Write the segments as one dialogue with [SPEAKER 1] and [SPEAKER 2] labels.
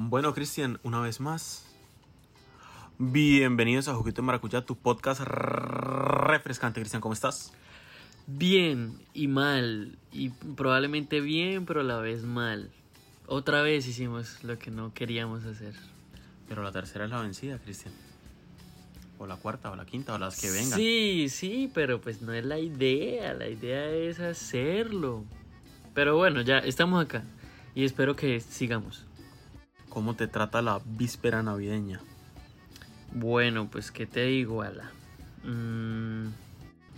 [SPEAKER 1] Bueno, Cristian, una vez más. Bienvenidos a Juguito de Maracuyá, tu podcast refrescante. Cristian, ¿cómo estás?
[SPEAKER 2] Bien y mal. Y probablemente bien, pero a la vez mal. Otra vez hicimos lo que no queríamos hacer.
[SPEAKER 1] Pero la tercera es la vencida, Cristian. O la cuarta, o la quinta, o las que vengan.
[SPEAKER 2] Sí, sí, pero pues no es la idea. La idea es hacerlo. Pero bueno, ya estamos acá. Y espero que sigamos.
[SPEAKER 1] ¿Cómo te trata la víspera navideña?
[SPEAKER 2] Bueno, pues qué te digo, Ala. Mm,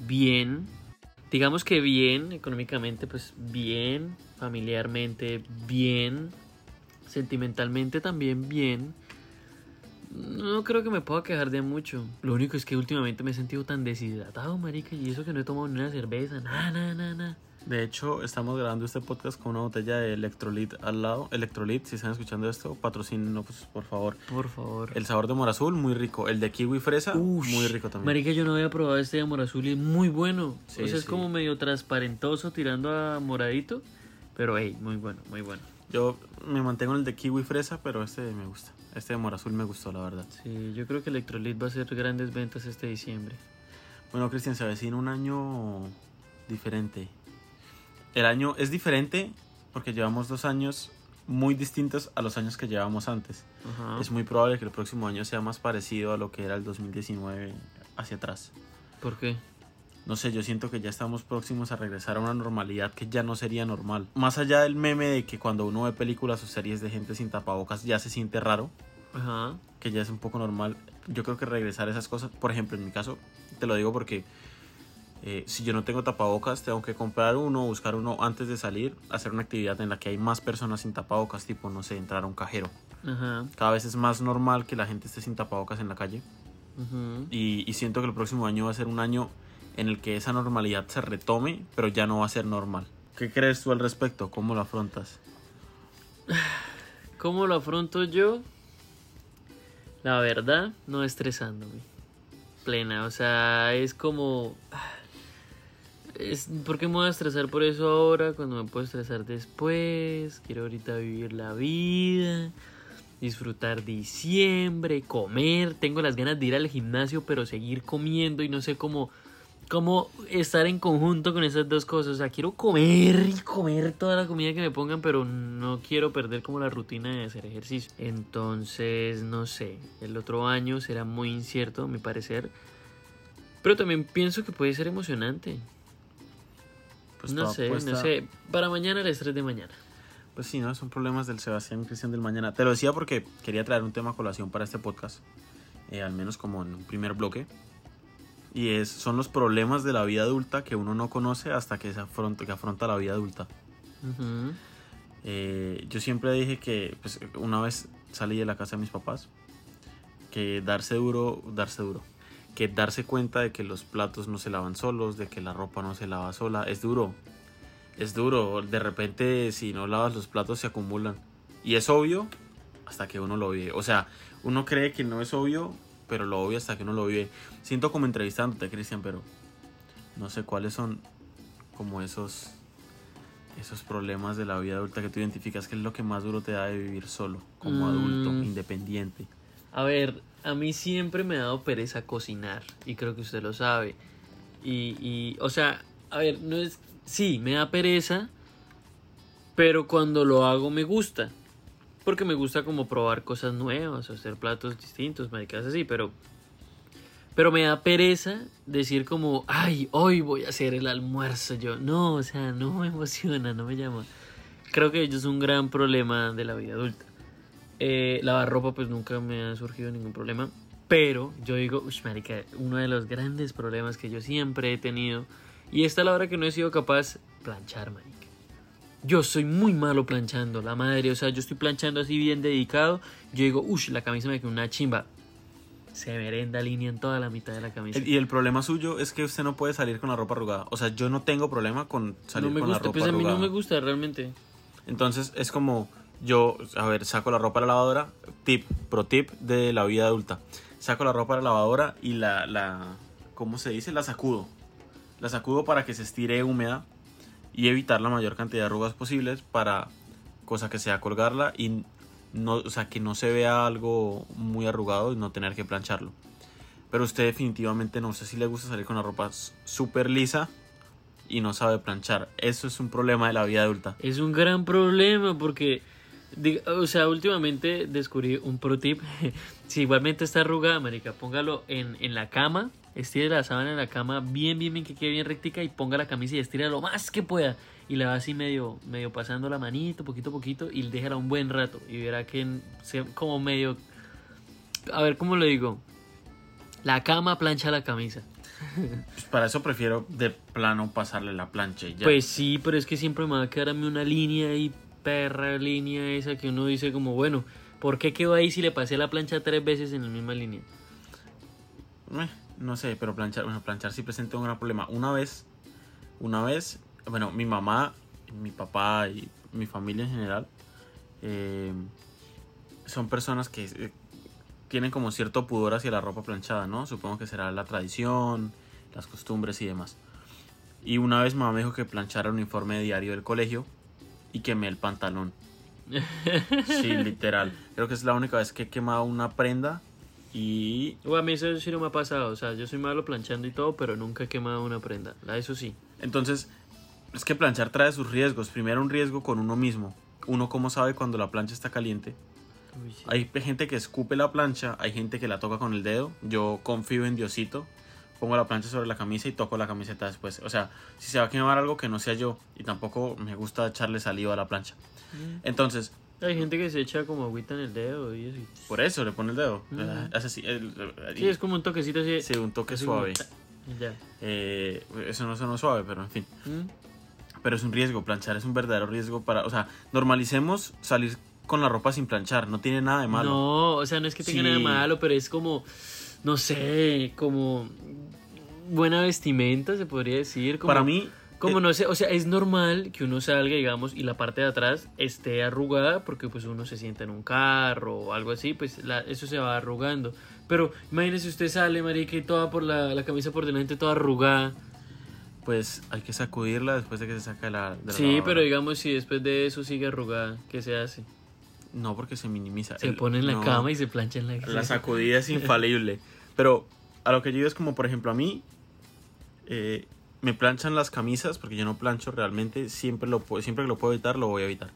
[SPEAKER 2] bien. Digamos que bien, económicamente, pues bien. Familiarmente, bien. Sentimentalmente también bien. No creo que me pueda quejar de mucho. Lo único es que últimamente me he sentido tan deshidratado, marica. Y eso que no he tomado ni una cerveza. Nada, nada, nada.
[SPEAKER 1] De hecho, estamos grabando este podcast con una botella de Electrolit al lado. Electrolit, si están escuchando esto, patrocínenos, pues, por favor.
[SPEAKER 2] Por favor.
[SPEAKER 1] El sabor de morazul, muy rico. El de kiwi fresa,
[SPEAKER 2] Ush,
[SPEAKER 1] muy rico también.
[SPEAKER 2] Marica, yo no había probado este de amor azul y es muy bueno.
[SPEAKER 1] Sí,
[SPEAKER 2] o sea, es como medio transparentoso tirando a moradito. Pero hey, muy bueno, muy bueno.
[SPEAKER 1] Yo me mantengo en el de kiwi fresa, pero este me gusta. Este de morazul me gustó, la verdad.
[SPEAKER 2] Sí, yo creo que Electrolit va a hacer grandes ventas este diciembre.
[SPEAKER 1] Bueno, Cristian, se avecina un año diferente. El año es diferente porque llevamos dos años muy distintos a los años que llevábamos antes. Es muy probable que el próximo año sea más parecido a lo que era el 2019 hacia atrás.
[SPEAKER 2] ¿Por qué?
[SPEAKER 1] No sé, yo siento que ya estamos próximos a regresar a una normalidad que ya no sería normal. Más allá del meme de que cuando uno ve películas o series de gente sin tapabocas ya se siente raro,
[SPEAKER 2] Ajá.
[SPEAKER 1] que ya es un poco normal. Yo creo que regresar a esas cosas, por ejemplo, en mi caso, te lo digo porque eh, si yo no tengo tapabocas, tengo que comprar uno, buscar uno antes de salir, hacer una actividad en la que hay más personas sin tapabocas, tipo, no sé, entrar a un cajero.
[SPEAKER 2] Ajá.
[SPEAKER 1] Cada vez es más normal que la gente esté sin tapabocas en la calle. Y, y siento que el próximo año va a ser un año en el que esa normalidad se retome, pero ya no va a ser normal. ¿Qué crees tú al respecto? ¿Cómo lo afrontas?
[SPEAKER 2] ¿Cómo lo afronto yo? La verdad, no estresándome. Plena, o sea, es como... Es, ¿Por qué me voy a estresar por eso ahora cuando me puedo estresar después? Quiero ahorita vivir la vida, disfrutar diciembre, comer. Tengo las ganas de ir al gimnasio, pero seguir comiendo y no sé cómo, cómo estar en conjunto con esas dos cosas. O sea, quiero comer y comer toda la comida que me pongan, pero no quiero perder como la rutina de hacer ejercicio. Entonces, no sé, el otro año será muy incierto, a mi parecer. Pero también pienso que puede ser emocionante.
[SPEAKER 1] Pues
[SPEAKER 2] no sé, no sé. Para mañana a las 3 de mañana.
[SPEAKER 1] Pues sí, ¿no? Son problemas del Sebastián Cristian del mañana. Te lo decía porque quería traer un tema a colación para este podcast. eh, al menos como en un primer bloque. Y es, son los problemas de la vida adulta que uno no conoce hasta que, se afronta, que afronta la vida adulta. Eh, yo siempre dije que pues, una vez salí de la casa de mis papás, que darse duro, darse duro, que darse cuenta de que los platos no se lavan solos, de que la ropa no se lava sola, es duro. Es duro, de repente si no lavas los platos se acumulan. Y es obvio hasta que uno lo vive. O sea, uno cree que no es obvio, pero lo obvio hasta que uno lo vive. Siento como entrevistándote, Cristian, pero no sé cuáles son como esos esos problemas de la vida adulta que tú identificas que es lo que más duro te da de vivir solo, como
[SPEAKER 2] Mm.
[SPEAKER 1] adulto, independiente.
[SPEAKER 2] A ver, a mí siempre me ha dado pereza cocinar y creo que usted lo sabe. Y, y, o sea, a ver, no es... Sí, me da pereza, pero cuando lo hago me gusta. Porque me gusta como probar cosas nuevas, hacer platos distintos, maricas así, pero... Pero me da pereza decir como, ay, hoy voy a hacer el almuerzo yo. No, o sea, no me emociona, no me llama. Creo que ello es un gran problema de la vida adulta. Eh, lavar ropa pues nunca me ha surgido ningún problema. Pero yo digo, uy, marica, uno de los grandes problemas que yo siempre he tenido. Y esta es la hora que no he sido capaz planchar, marica. Yo soy muy malo planchando, la madre. O sea, yo estoy planchando así bien dedicado. Yo digo, uff, la camisa me quedó una chimba. Se merenda línea en toda la mitad de la camisa.
[SPEAKER 1] Y el problema suyo es que usted no puede salir con la ropa arrugada. O sea, yo no tengo problema con salir
[SPEAKER 2] no me
[SPEAKER 1] con
[SPEAKER 2] gusta,
[SPEAKER 1] la ropa
[SPEAKER 2] pues a mí
[SPEAKER 1] arrugada.
[SPEAKER 2] no me gusta realmente.
[SPEAKER 1] Entonces es como yo, a ver, saco la ropa a la lavadora, tip, pro tip de la vida adulta. Saco la ropa a la lavadora y la, la, ¿cómo se dice? La sacudo. La sacudo para que se estire húmeda y evitar la mayor cantidad de arrugas posibles para cosa que sea colgarla y no, o sea, que no se vea algo muy arrugado y no tener que plancharlo. Pero usted definitivamente no sé si le gusta salir con la ropa súper lisa y no sabe planchar. Eso es un problema de la vida adulta.
[SPEAKER 2] Es un gran problema porque, o sea, últimamente descubrí un pro tip. si igualmente está arrugada, marica, póngalo en, en la cama, estire la sábana en la cama bien, bien, bien, que quede bien rectica y ponga la camisa y estire lo más que pueda. Y la va así medio, medio pasando la manito, poquito a poquito, y déjala un buen rato. Y verá que se, como medio... A ver, ¿cómo lo digo? La cama plancha la camisa.
[SPEAKER 1] Pues para eso prefiero de plano pasarle la plancha y ya.
[SPEAKER 2] Pues sí, pero es que siempre me va a quedar a mí una línea y perra línea esa que uno dice como, bueno, ¿por qué quedó ahí si le pasé la plancha tres veces en la misma línea?
[SPEAKER 1] Eh, no sé, pero planchar, bueno, planchar sí presenta un gran problema. Una vez, una vez, bueno, mi mamá, mi papá y mi familia en general eh, son personas que eh, tienen como cierto pudor hacia la ropa planchada, ¿no? Supongo que será la tradición, las costumbres y demás. Y una vez mamá me dijo que planchara el uniforme diario del colegio y quemé el pantalón. sí, literal. Creo que es la única vez que he quemado una prenda y...
[SPEAKER 2] O a mí eso sí no me ha pasado. O sea, yo soy malo planchando y todo, pero nunca he quemado una prenda. Eso sí.
[SPEAKER 1] Entonces, es que planchar trae sus riesgos. Primero un riesgo con uno mismo. Uno cómo sabe cuando la plancha está caliente. Hay gente que escupe la plancha, hay gente que la toca con el dedo. Yo confío en Diosito. Pongo la plancha sobre la camisa y toco la camiseta después. O sea, si se va a quemar algo que no sea yo. Y tampoco me gusta echarle saliva a la plancha.
[SPEAKER 2] Mm.
[SPEAKER 1] Entonces,
[SPEAKER 2] Hay gente que se echa como agüita en el dedo y así.
[SPEAKER 1] por eso le pone el dedo.
[SPEAKER 2] Mm.
[SPEAKER 1] Hace así, el-
[SPEAKER 2] Sí, es como un toquecito así.
[SPEAKER 1] sí, un toque suave.
[SPEAKER 2] Ya.
[SPEAKER 1] Eh, eso no sonó suave, pero en fin.
[SPEAKER 2] Mm.
[SPEAKER 1] Pero es un riesgo, planchar es un verdadero riesgo para... O sea, normalicemos salir con la ropa sin planchar, no tiene nada de malo.
[SPEAKER 2] No, o sea, no es que tenga
[SPEAKER 1] Sí.
[SPEAKER 2] nada de malo, pero es como, no sé, como buena vestimenta, se podría decir. Como,
[SPEAKER 1] para mí,
[SPEAKER 2] Como
[SPEAKER 1] eh,
[SPEAKER 2] no sé, o sea, es normal que uno salga, digamos, y la parte de atrás esté arrugada porque pues uno se sienta en un carro o algo así, pues la- eso se va arrugando. Pero imagínese usted sale, marica, y toda por la, la camisa por delante, toda arrugada.
[SPEAKER 1] pues hay que sacudirla después de que se saca de la... de la
[SPEAKER 2] Sí,
[SPEAKER 1] lavadora.
[SPEAKER 2] pero digamos, si después de eso sigue arrugada, ¿qué se hace?
[SPEAKER 1] No, porque se minimiza.
[SPEAKER 2] Se
[SPEAKER 1] El-
[SPEAKER 2] pone en la
[SPEAKER 1] no,
[SPEAKER 2] cama y se plancha en la
[SPEAKER 1] La sacudida es infalible. Pero a lo que yo digo es como, por ejemplo, a mí eh, me planchan las camisas, porque yo no plancho realmente, siempre, lo, siempre que lo puedo evitar, lo voy a evitar.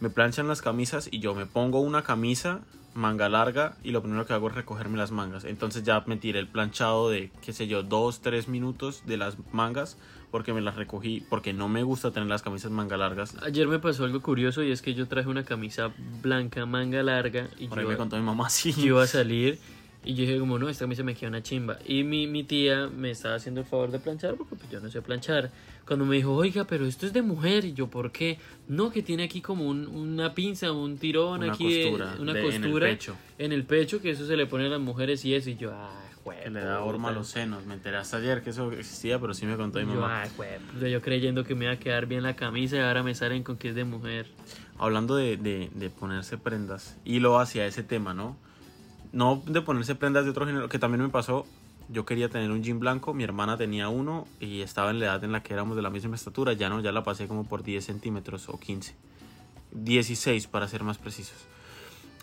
[SPEAKER 1] Me planchan las camisas y yo me pongo una camisa manga larga y lo primero que hago es recogerme las mangas. Entonces ya me tiré el planchado de, qué sé yo, dos, tres minutos de las mangas porque me las recogí, porque no me gusta tener las camisas manga largas.
[SPEAKER 2] Ayer me pasó algo curioso y es que yo traje una camisa blanca, manga larga, y
[SPEAKER 1] Por
[SPEAKER 2] yo,
[SPEAKER 1] ahí me contó mi mamá, sí.
[SPEAKER 2] yo iba a salir y yo dije como, no, esta camisa me queda una chimba. Y mi, mi tía me estaba haciendo el favor de planchar porque pues, yo no sé planchar. Cuando me dijo, oiga, pero esto es de mujer, y yo, ¿por qué? No, que tiene aquí como un- una pinza, un tirón
[SPEAKER 1] Una
[SPEAKER 2] aquí, de-
[SPEAKER 1] costura
[SPEAKER 2] una
[SPEAKER 1] de- en el
[SPEAKER 2] costura
[SPEAKER 1] pecho.
[SPEAKER 2] en el pecho, que eso se le pone a las mujeres y eso, y yo, ay,
[SPEAKER 1] Que le da horma a los senos. Me enteré hasta ayer que eso existía, pero sí me contó mi
[SPEAKER 2] Yo,
[SPEAKER 1] mamá.
[SPEAKER 2] ay, yo creyendo que me iba a quedar bien la camisa y ahora me salen con que es de mujer.
[SPEAKER 1] Hablando de, de- de ponerse prendas, hilo hacia ese tema, ¿no? No de ponerse prendas de otro género, que también me pasó. Yo quería tener un jean blanco, mi hermana tenía uno y estaba en la edad en la que éramos de la misma estatura. Ya no, ya la pasé como por 10 centímetros o 15. 16 para ser más precisos.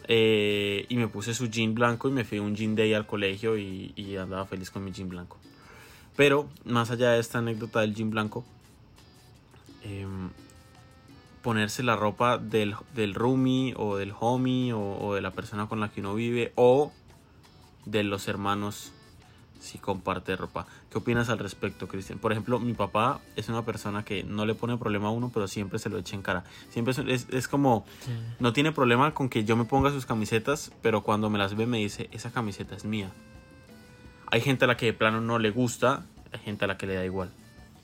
[SPEAKER 1] Eh, y me puse su jean blanco y me fui un jean day al colegio y, andaba feliz con mi jean blanco. Pero más allá de esta anécdota del jean blanco, em, ponerse la ropa del, del roomie o del homie o, o de la persona con la que uno vive o de los hermanos si comparte ropa. ¿Qué opinas al respecto, Cristian? Por ejemplo, mi papá es una persona que no le pone problema a uno, pero siempre se lo echa en cara. Siempre es, es- es como, no tiene problema con que yo me ponga sus camisetas, pero cuando me las ve me dice, esa camiseta es mía. Hay gente a la que de plano no le gusta, hay gente a la que le da igual.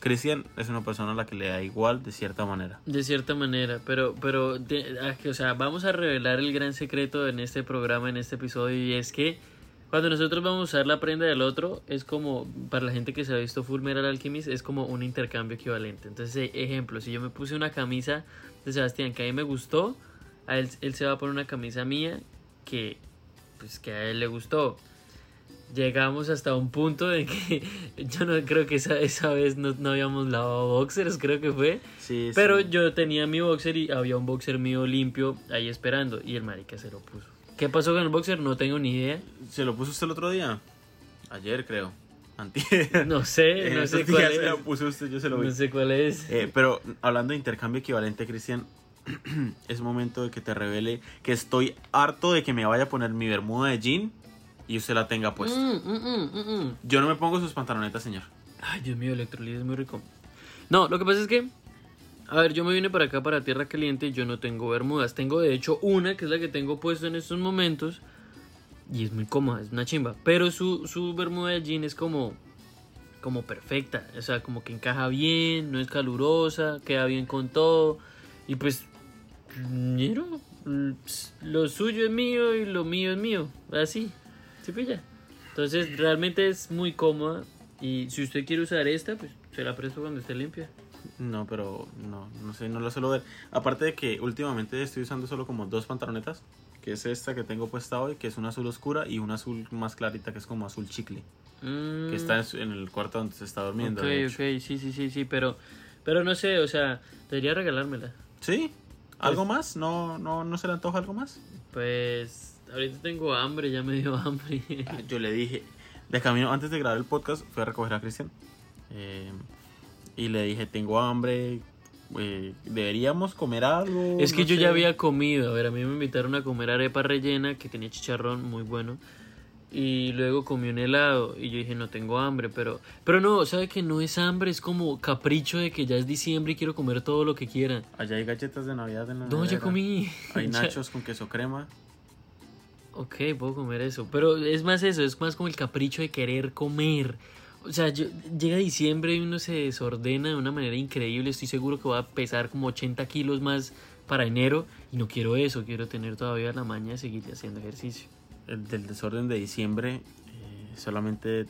[SPEAKER 1] Cristian es una persona a la que le da igual de cierta manera.
[SPEAKER 2] De cierta manera, pero, pero, ah, o sea, vamos a revelar el gran secreto en este programa, en este episodio, y es que cuando nosotros vamos a usar la prenda del otro, es como, para la gente que se ha visto Full Metal Alchemist, es como un intercambio equivalente. Entonces, eh, ejemplo, si yo me puse una camisa de Sebastián que a mí me gustó, a él, él se va a poner una camisa mía que, pues, que a él le gustó. Llegamos hasta un punto de que yo no creo que esa, esa vez no, no habíamos lavado boxers, creo que fue.
[SPEAKER 1] Sí,
[SPEAKER 2] Pero
[SPEAKER 1] sí.
[SPEAKER 2] yo tenía mi boxer y había un boxer mío limpio ahí esperando y el marica se lo puso. ¿Qué pasó con el boxer? No tengo ni idea.
[SPEAKER 1] ¿Se lo puso usted el otro día? Ayer, creo. Antier.
[SPEAKER 2] No sé, no sé cuál
[SPEAKER 1] días se lo
[SPEAKER 2] es.
[SPEAKER 1] puso usted, yo se lo vi.
[SPEAKER 2] No sé cuál es.
[SPEAKER 1] Eh, pero hablando de intercambio equivalente, Cristian, es momento de que te revele que estoy harto de que me vaya a poner mi bermuda de jean y usted la tenga puesta.
[SPEAKER 2] Mm, mm, mm, mm, mm.
[SPEAKER 1] Yo no me pongo sus pantalonetas, señor.
[SPEAKER 2] Ay, Dios mío, electrolit es muy rico. No, lo que pasa es que, a ver, yo me vine para acá, para Tierra Caliente, y yo no tengo bermudas. Tengo, de hecho, una, que es la que tengo puesta en estos momentos, y es muy cómoda, es una chimba. Pero su, su bermuda de jean es como, como perfecta, o sea, como que encaja bien, no es calurosa, queda bien con todo, y pues, ñero, lo suyo es mío y lo mío es mío, así, ¿sí pilla? Entonces realmente es muy cómoda y si usted quiere usar esta, pues se la presto cuando esté limpia.
[SPEAKER 1] No, pero no, no sé, no lo suelo ver. Aparte de que últimamente estoy usando solo como dos pantalonetas, que es esta que tengo puesta hoy, que es una azul oscura y una azul más clarita que es como azul chicle,
[SPEAKER 2] Mm,
[SPEAKER 1] que está en el cuarto donde se está durmiendo.
[SPEAKER 2] Ok, ok, sí, sí, sí, sí, pero, pero no sé, o sea, debería regalármela.
[SPEAKER 1] ¿Sí? ¿Algo más? ¿No, no, ¿No se le antoja algo más?
[SPEAKER 2] Pues ahorita tengo hambre, ya me dio hambre.
[SPEAKER 1] Ah, Yo le dije, de camino, antes de grabar el podcast, fui a recoger a Cristian. eh, y le dije, tengo hambre, eh, deberíamos comer algo.
[SPEAKER 2] es que
[SPEAKER 1] no
[SPEAKER 2] yo
[SPEAKER 1] sé".
[SPEAKER 2] ya había comido, a ver, a mí me invitaron a comer arepa rellena que tenía chicharrón muy bueno. Y luego comí un helado y yo dije, no tengo hambre, pero... Pero no, ¿sabe que no es hambre? Es como capricho de que ya es diciembre y quiero comer todo lo que quiera.
[SPEAKER 1] Allá hay galletas de Navidad en la
[SPEAKER 2] No, ya
[SPEAKER 1] nevera,
[SPEAKER 2] comí.
[SPEAKER 1] Hay
[SPEAKER 2] Ya-
[SPEAKER 1] nachos con queso crema.
[SPEAKER 2] Ok, puedo comer eso. Pero es más eso, es más como el capricho de querer comer. O sea, yo- llega diciembre y uno se desordena de una manera increíble. Estoy seguro que va a pesar como 80 kilos más para enero. Y no quiero eso, quiero tener todavía la maña de seguir haciendo ejercicio.
[SPEAKER 1] El del desorden de diciembre, eh, solamente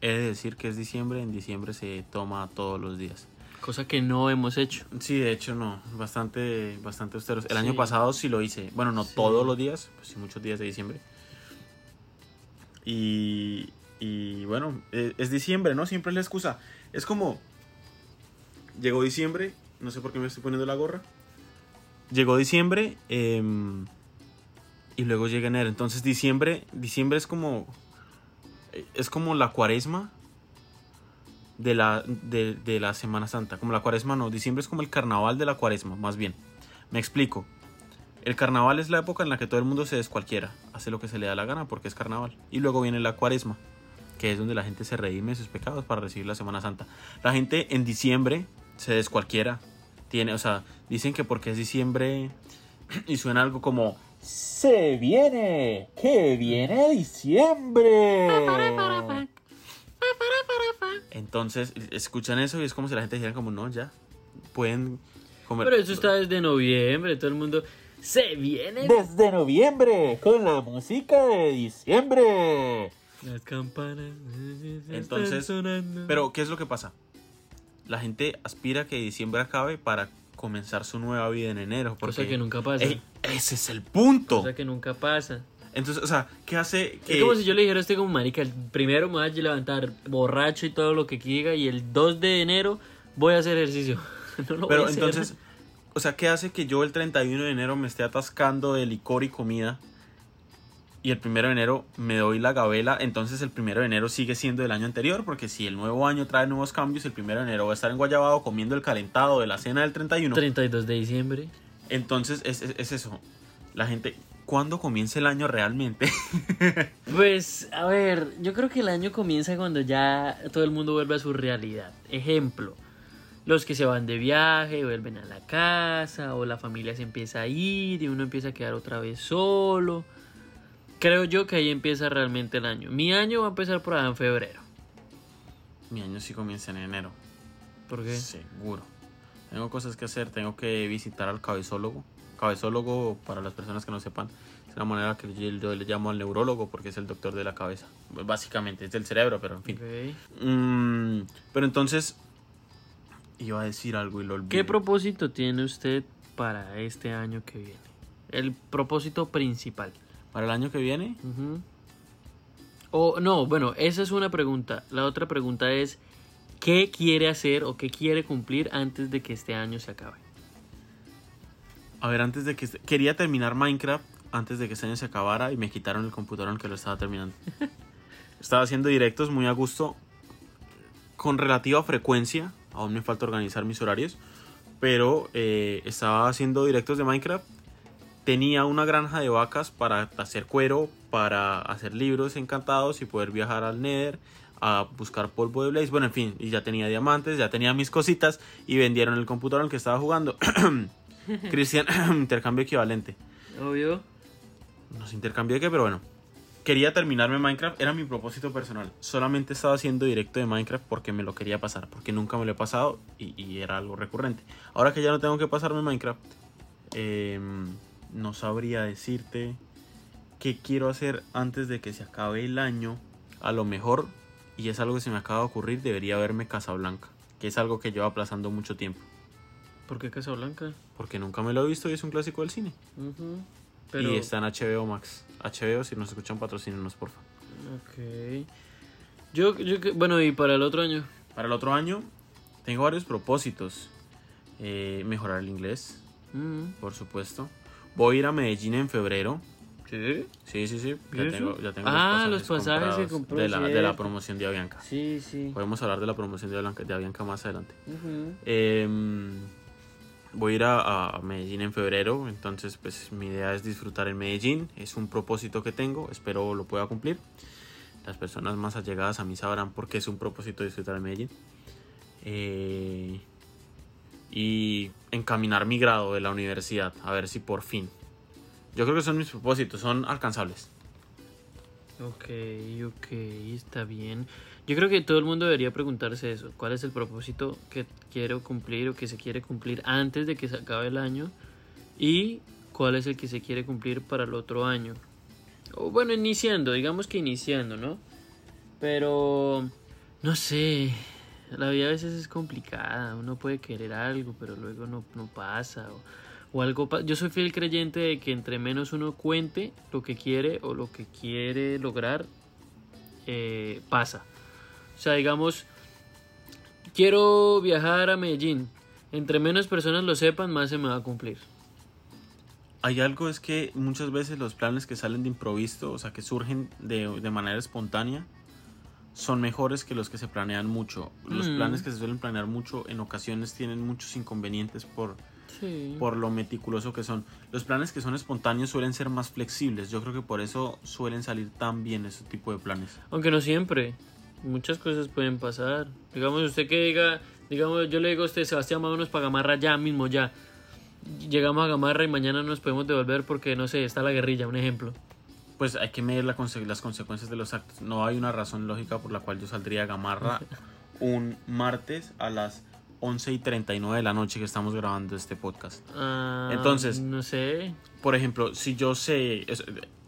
[SPEAKER 1] he de decir que es diciembre. En diciembre se toma todos los días.
[SPEAKER 2] Cosa que no hemos hecho.
[SPEAKER 1] Sí, de hecho no, bastante, bastante austeros. El
[SPEAKER 2] Sí.
[SPEAKER 1] año pasado sí lo hice, bueno, no
[SPEAKER 2] Sí.
[SPEAKER 1] todos los días, pues sí muchos días de diciembre. Y, y bueno, eh, es diciembre, ¿no? Siempre es la excusa. Es como, llegó diciembre, no sé por qué me estoy poniendo la gorra. Llegó diciembre em, y luego llega enero. Entonces diciembre, diciembre es como, eh, es como la cuaresma de la, de, de la Semana Santa. Como la cuaresma no, diciembre es como el carnaval de la cuaresma, más bien. Me explico. El carnaval es la época en la que todo el mundo se descualquiera, hace lo que se le da la gana porque es carnaval. Y luego viene la cuaresma, que es donde la gente se redime de sus pecados para recibir la Semana Santa. La gente en diciembre se descualquiera. Tiene, o sea, dicen que porque es diciembre y suena algo como
[SPEAKER 3] Se viene, que viene diciembre.
[SPEAKER 1] Entonces, escuchan eso y es como si la gente dijera como, no, ya, pueden comer.
[SPEAKER 2] Pero eso está desde noviembre, todo el mundo... Se viene.
[SPEAKER 3] Desde noviembre, con la música de diciembre.
[SPEAKER 2] Las campanas. están
[SPEAKER 1] Entonces,
[SPEAKER 2] sonando.
[SPEAKER 1] Pero, ¿qué es lo que pasa? La gente aspira a que diciembre acabe para comenzar su nueva vida en enero. Porque,
[SPEAKER 2] Cosa que nunca pasa.
[SPEAKER 1] Ey, ese es el punto.
[SPEAKER 2] Cosa que nunca pasa.
[SPEAKER 1] Entonces, o sea, ¿qué hace que...
[SPEAKER 2] Es como si yo le dijera a usted como marica, el primero me voy a levantar borracho y todo lo que diga y el 2 de enero voy a hacer ejercicio. No lo voy a
[SPEAKER 1] Pero
[SPEAKER 2] hacer.
[SPEAKER 1] entonces, o sea, ¿qué hace que yo el 31 de enero me esté atascando de licor y comida? Y el primero de enero me doy la gabela, entonces el primero de enero sigue siendo del año anterior, porque si el nuevo año trae nuevos cambios, el primero de enero va a estar en Guayabado comiendo el calentado de la cena del 31.
[SPEAKER 2] 32 de diciembre.
[SPEAKER 1] Entonces es, es- es eso. La gente, ¿cuándo comienza el año realmente?
[SPEAKER 2] Pues, a ver, yo creo que el año comienza cuando ya todo el mundo vuelve a su realidad. Ejemplo, los que se van de viaje vuelven a la casa, o la familia se empieza a ir y uno empieza a quedar otra vez solo. Creo yo que ahí empieza realmente el año. Mi año va a empezar por allá en febrero.
[SPEAKER 1] Mi año sí comienza en enero.
[SPEAKER 2] ¿Por qué?
[SPEAKER 1] Seguro. Tengo cosas que hacer, tengo que visitar al cabezólogo. Cabezólogo, para las personas que no sepan, es la manera que yo, le llamo al neurólogo porque es el doctor de la cabeza. Básicamente, es del cerebro, pero en fin. Mm, pero entonces, iba a decir algo y lo olvidé.
[SPEAKER 2] ¿Qué propósito tiene usted para este año que viene? El propósito principal.
[SPEAKER 1] Para el año que viene.
[SPEAKER 2] O no, bueno, esa es una pregunta. La otra pregunta es, ¿qué quiere hacer o qué quiere cumplir antes de que este año se acabe?
[SPEAKER 1] A ver, antes de que... Quería terminar Minecraft antes de que este año se acabara y me quitaron el computador en el que lo estaba terminando. estaba haciendo directos muy a gusto, con relativa frecuencia. Aún me falta organizar mis horarios. Pero eh, estaba haciendo directos de Minecraft. Tenía una granja de vacas para hacer cuero, para hacer libros encantados y poder viajar al Nether a buscar polvo de Blaze. Bueno, en fin, y ya tenía diamantes, ya tenía mis cositas y vendieron el computador en el que estaba jugando. Cristian, intercambio equivalente.
[SPEAKER 2] Obvio.
[SPEAKER 1] No sé intercambio de qué, pero bueno. Quería terminarme Minecraft, era mi propósito personal. Solamente estaba haciendo directo de Minecraft porque me lo quería pasar, porque nunca me lo he pasado y, y era algo recurrente. Ahora que ya no tengo que pasarme Minecraft, em, no sabría decirte qué quiero hacer antes de que se acabe el año. A lo mejor, y es algo que se me acaba de ocurrir, debería verme Casablanca, que es algo que llevo aplazando mucho tiempo,
[SPEAKER 2] ¿Por qué Casablanca?
[SPEAKER 1] porque nunca me lo he visto y es un clásico del cine.
[SPEAKER 2] Pero,
[SPEAKER 1] Y está en HBO Max. HBO, si nos escuchan, patrocínenos, porfa.
[SPEAKER 2] Ok. Yo, yo, bueno, y para el otro año.
[SPEAKER 1] Para el otro año, tengo varios propósitos. Eh, mejorar el inglés, por supuesto. Voy a ir a Medellín en febrero.
[SPEAKER 2] ¿Sí?
[SPEAKER 1] Sí, sí, sí.
[SPEAKER 2] ¿Y
[SPEAKER 1] Ya tengo, ya tengo
[SPEAKER 2] Ah, los pasajes que compró,
[SPEAKER 1] de la, de la
[SPEAKER 2] cierto.
[SPEAKER 1] promoción de Avianca.
[SPEAKER 2] Sí, sí.
[SPEAKER 1] Podemos hablar de la promoción de Avianca, de Avianca más adelante.
[SPEAKER 2] Ujú.
[SPEAKER 1] Em, voy a ir a, Medellín en febrero, entonces pues mi idea es disfrutar en Medellín, es un propósito que tengo, espero lo pueda cumplir. Las personas más allegadas a mí sabrán por qué es un propósito disfrutar en Medellín. Eh, y encaminar mi grado de la universidad, a ver si por fin. Yo creo que son mis propósitos, son alcanzables.
[SPEAKER 2] Ok, ok, está bien. Yo creo que todo el mundo debería preguntarse eso. ¿Cuál es el propósito que quiero cumplir o que se quiere cumplir antes de que se acabe el año? Y cuál es el que se quiere cumplir para el otro año. O bueno, iniciando, digamos que iniciando, ¿no? Pero, no sé, la vida a veces es complicada. Uno puede querer algo, pero luego no, no pasa. O, o algo Yo soy fiel creyente de que entre menos uno cuente lo que quiere o lo que quiere lograr, eh, pasa. O sea, digamos, quiero viajar a Medellín. Entre menos personas lo sepan, más se me va a cumplir.
[SPEAKER 1] Hay algo es que muchas veces los planes que salen de improviso, o sea, que surgen de, de manera espontánea, son mejores que los que se planean mucho. Los
[SPEAKER 2] Mm.
[SPEAKER 1] planes que se suelen planear mucho en ocasiones tienen muchos inconvenientes por,
[SPEAKER 2] Sí.
[SPEAKER 1] por lo meticuloso que son. Los planes que son espontáneos suelen ser más flexibles. Yo creo que por eso suelen salir tan bien ese tipo de planes.
[SPEAKER 2] Aunque no siempre. Muchas cosas pueden pasar. Digamos, usted que diga, digamos, yo le digo a usted, Sebastián, vámonos para Gamarra ya mismo, ya. Llegamos a Gamarra y mañana nos podemos devolver porque, no sé, está la guerrilla, un ejemplo.
[SPEAKER 1] Pues hay que medir la conse- las consecuencias de los actos. No hay una razón lógica por la cual yo saldría a Gamarra un martes a las 11 y 39 de la noche que estamos grabando este podcast.
[SPEAKER 2] Ah,
[SPEAKER 1] Entonces-
[SPEAKER 2] No sé.
[SPEAKER 1] Por ejemplo, si yo sé,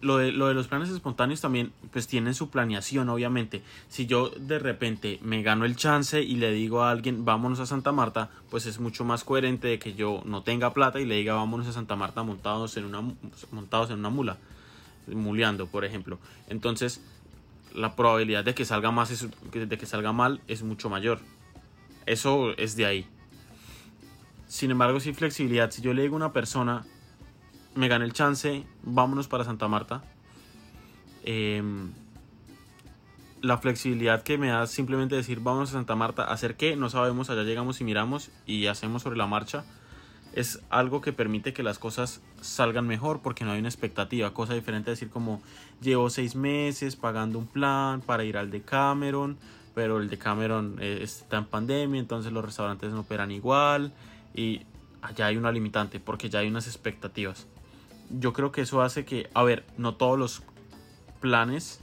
[SPEAKER 1] lo de, lo de los planes espontáneos también, pues tienen su planeación, obviamente. Si yo de repente me gano el chance y le digo a alguien, vámonos a Santa Marta, pues es mucho más coherente de que yo no tenga plata y le diga, vámonos a Santa Marta montados en una, montados en una mula, muleando, por ejemplo. Entonces, la probabilidad de que salga más es- de que salga mal es mucho mayor. Eso es de ahí. Sin embargo, sin flexibilidad, si yo le digo a una persona, me gané el chance, vámonos para Santa Marta. Em, la flexibilidad que me da simplemente decir vámonos a Santa Marta, hacer que no sabemos, allá llegamos y miramos y hacemos sobre la marcha, es algo que permite que las cosas salgan mejor porque no hay una expectativa, cosa diferente decir como llevo seis meses pagando un plan para ir al Decameron, pero el Decameron eh, está en pandemia, entonces los restaurantes no operan igual y allá hay una limitante porque ya hay unas expectativas. Yo creo que eso hace que, a ver, no todos los planes,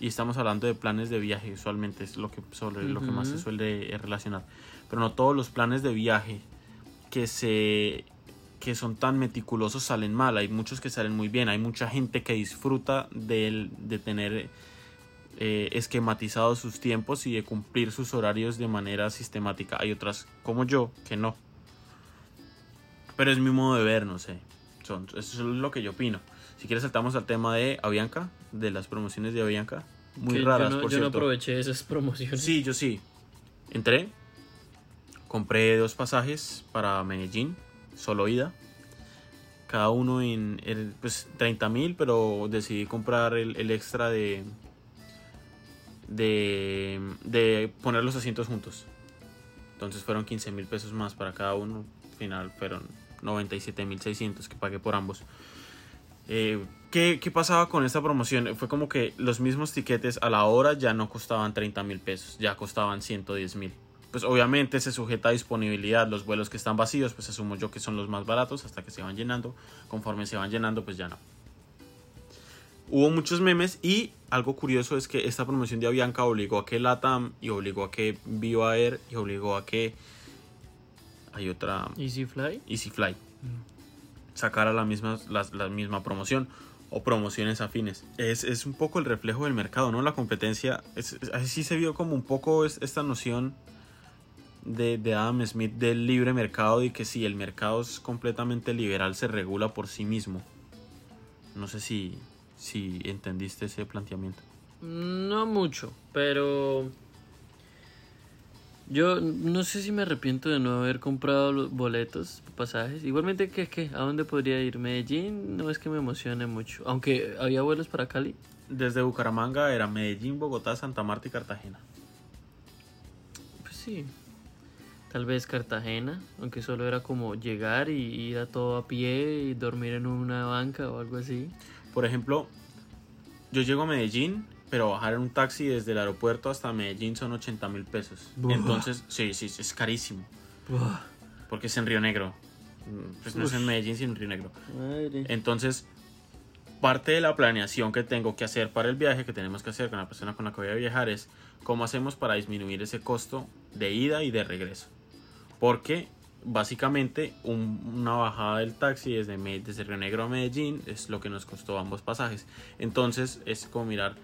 [SPEAKER 1] y estamos hablando de planes de viaje usualmente, es lo que, sobre lo que más se suele eh, relacionar, pero no todos los planes de viaje que se que son tan meticulosos salen mal, hay muchos que salen muy bien, hay mucha gente que disfruta del- de tener eh, esquematizados sus tiempos y de cumplir sus horarios de manera sistemática. Hay otras como yo que no. Pero es mi modo de ver, no sé. Son, eso es lo que yo opino. Si quieres saltamos al tema de Avianca, de las promociones de Avianca. muy
[SPEAKER 2] Que
[SPEAKER 1] raras,
[SPEAKER 2] yo no,
[SPEAKER 1] por
[SPEAKER 2] yo no aproveché esas promociones.
[SPEAKER 1] Sí, yo sí. Entré, compré dos pasajes para Medellín, solo ida. Cada uno en el, pues, 30 mil, pero decidí comprar el, el extra de, de, de poner los asientos juntos. Entonces fueron 15 mil pesos más para cada uno. Al final fueron 97 mil 600 que pagué por ambos. Eh, ¿qué, qué pasaba con esta promoción? Fue como que los mismos tiquetes a la hora ya no costaban 30 mil pesos, ya costaban 110 mil. Pues obviamente se sujeta a disponibilidad. Los vuelos que están vacíos, pues asumo yo que son los más baratos hasta que se van llenando. Conforme se van llenando, pues ya no. Hubo muchos memes y algo curioso es que esta promoción de Avianca obligó a que LATAM y obligó a que Viva Air y obligó a que hay otra
[SPEAKER 2] Easy Fly.
[SPEAKER 1] EasyFly sacara la misma, la, la misma promoción o promociones afines. Es, es un poco el reflejo del mercado, ¿no? La competencia, es, es- así se vio como un poco es- esta noción de, de Adam Smith del libre mercado y que si el mercado es completamente liberal se regula por sí mismo. No sé si, si entendiste ese planteamiento.
[SPEAKER 2] No mucho, pero yo no sé si me arrepiento de no haber comprado los boletos, pasajes. Igualmente, ¿qué, qué? ¿A dónde podría ir? Medellín no es que me emocione mucho. Aunque había vuelos para Cali.
[SPEAKER 1] Desde Bucaramanga era Medellín, Bogotá, Santa Marta y Cartagena.
[SPEAKER 2] Pues sí. Tal vez Cartagena, aunque solo era como llegar y ir a todo a pie y dormir en una banca o algo así.
[SPEAKER 1] Por ejemplo, yo llego a Medellín, pero bajar en un taxi desde el aeropuerto hasta Medellín son 80 mil pesos.
[SPEAKER 2] Buah.
[SPEAKER 1] Entonces, sí, sí, es carísimo. Porque es en Río Negro. Pues no es en. Medellín, sino en Río Negro.
[SPEAKER 2] Madre.
[SPEAKER 1] Entonces, parte de la planeación que tengo que hacer para el viaje, que tenemos que hacer con la persona con la que voy a viajar, es cómo hacemos para disminuir ese costo de ida y de regreso. Porque básicamente un- una bajada del taxi desde, desde Río Negro a Medellín es lo que nos costó ambos pasajes. Entonces es como mirar,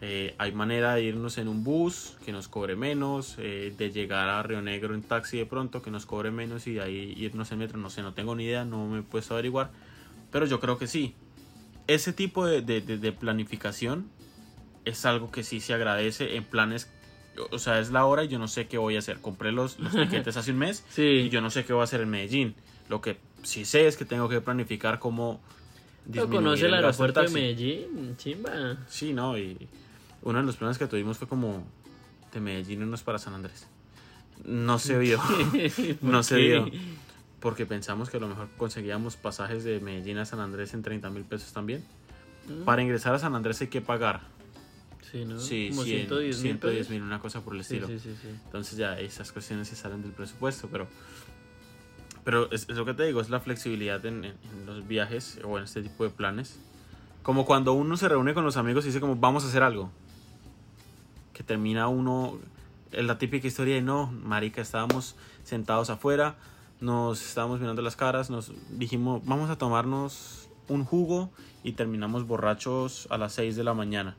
[SPEAKER 1] eh, hay manera de irnos en un bus que nos cobre menos, eh, de llegar a Río Negro en taxi de pronto que nos cobre menos y de ahí irnos en metro, no sé, no tengo ni idea, no me he puesto a averiguar, pero yo creo que sí. Ese tipo de- de- de planificación es algo que sí se agradece en planes, o sea, es la hora y yo no sé qué voy a hacer. Compré los, los tiquetes hace un mes
[SPEAKER 2] Sí.
[SPEAKER 1] y yo no sé qué voy a hacer en Medellín. Lo que sí sé es que tengo que planificar cómo
[SPEAKER 2] ¿No
[SPEAKER 1] disminuir
[SPEAKER 2] conoce el
[SPEAKER 1] en
[SPEAKER 2] aeropuerto de. Medellín? Chimba.
[SPEAKER 1] Sí, no, y uno de los planes que tuvimos fue como de Medellín unos para San Andrés. No se vio, no
[SPEAKER 2] ¿Por
[SPEAKER 1] se vio. Porque pensamos que a lo mejor conseguíamos pasajes de Medellín a San Andrés en 30 mil pesos también.
[SPEAKER 2] Mm.
[SPEAKER 1] Para ingresar a San Andrés hay que pagar.
[SPEAKER 2] Sí, ¿no?
[SPEAKER 1] Sí,
[SPEAKER 2] Como
[SPEAKER 1] 100,
[SPEAKER 2] 110 mil
[SPEAKER 1] 110 mil, una cosa por el estilo.
[SPEAKER 2] sí, sí, sí.
[SPEAKER 1] Entonces ya esas cuestiones se salen del presupuesto, pero pero es, es lo que te digo, es la flexibilidad en, en- en los viajes o en este tipo de planes. Como cuando uno se reúne con los amigos y dice como vamos a hacer algo. Que termina uno en la típica historia de no, marica, estábamos sentados afuera, nos estábamos mirando las caras, nos dijimos vamos a tomarnos un jugo y terminamos borrachos a las 6 de la mañana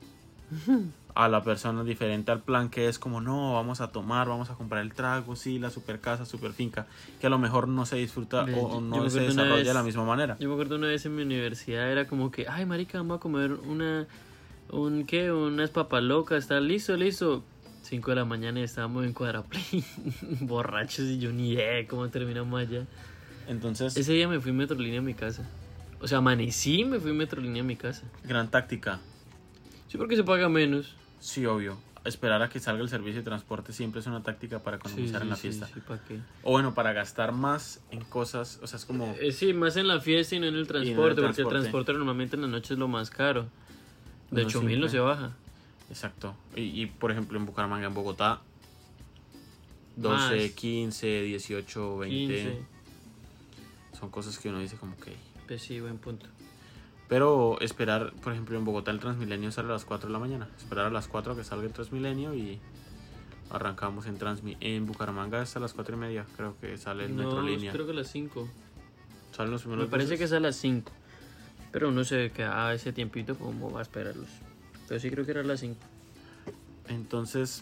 [SPEAKER 1] a la persona diferente al plan que es como no, vamos a tomar, vamos a comprar el trago, sí, la super casa, super finca, que a lo mejor no se disfruta o, no se desarrolla de la misma manera.
[SPEAKER 2] Yo me acuerdo una vez en mi universidad era como que, ay marica, vamos a comer una, un qué, unas papas locas, está listo, listo. 5 de la mañana y estábamos en Cuadraplay, borrachos y yo ni idea cómo terminamos allá.
[SPEAKER 1] Entonces,
[SPEAKER 2] Ese día me fui Metrolínea a mi casa. O sea, amanecí me fui Metrolínea a mi casa.
[SPEAKER 1] gran táctica,
[SPEAKER 2] Sí, porque se paga menos.
[SPEAKER 1] sí, obvio. Esperar a que salga el servicio de transporte siempre es una táctica para economizar
[SPEAKER 2] sí,
[SPEAKER 1] en la
[SPEAKER 2] sí,
[SPEAKER 1] fiesta.
[SPEAKER 2] sí, ¿para qué?
[SPEAKER 1] O bueno, para gastar más en cosas, o sea, es como...
[SPEAKER 2] Eh, sí, más en la fiesta y no en el transporte, porque el
[SPEAKER 1] transporte.
[SPEAKER 2] transporte normalmente en la noche es lo más caro. De
[SPEAKER 1] No
[SPEAKER 2] 8 mil no se baja.
[SPEAKER 1] Exacto. Y, y, por ejemplo en Bucaramanga, en Bogotá, 12,
[SPEAKER 2] Más.
[SPEAKER 1] 15, 18, 20.
[SPEAKER 2] 15.
[SPEAKER 1] Son cosas que uno dice como que...
[SPEAKER 2] Pues sí, buen punto.
[SPEAKER 1] Pero esperar, por ejemplo, en Bogotá el Transmilenio sale a las 4 de la mañana. Esperar a las 4 a que salga el Transmilenio y arrancamos en Transmi. En Bucaramanga hasta las 4 y media, creo que sale el
[SPEAKER 2] No,
[SPEAKER 1] Metrolínea.
[SPEAKER 2] creo que a las 5.
[SPEAKER 1] Salen los primeros
[SPEAKER 2] Me parece que es a las 5. Pero no sé que a ese tiempito cómo va a esperarlos. Pero sí creo que era a las 5.
[SPEAKER 1] Entonces,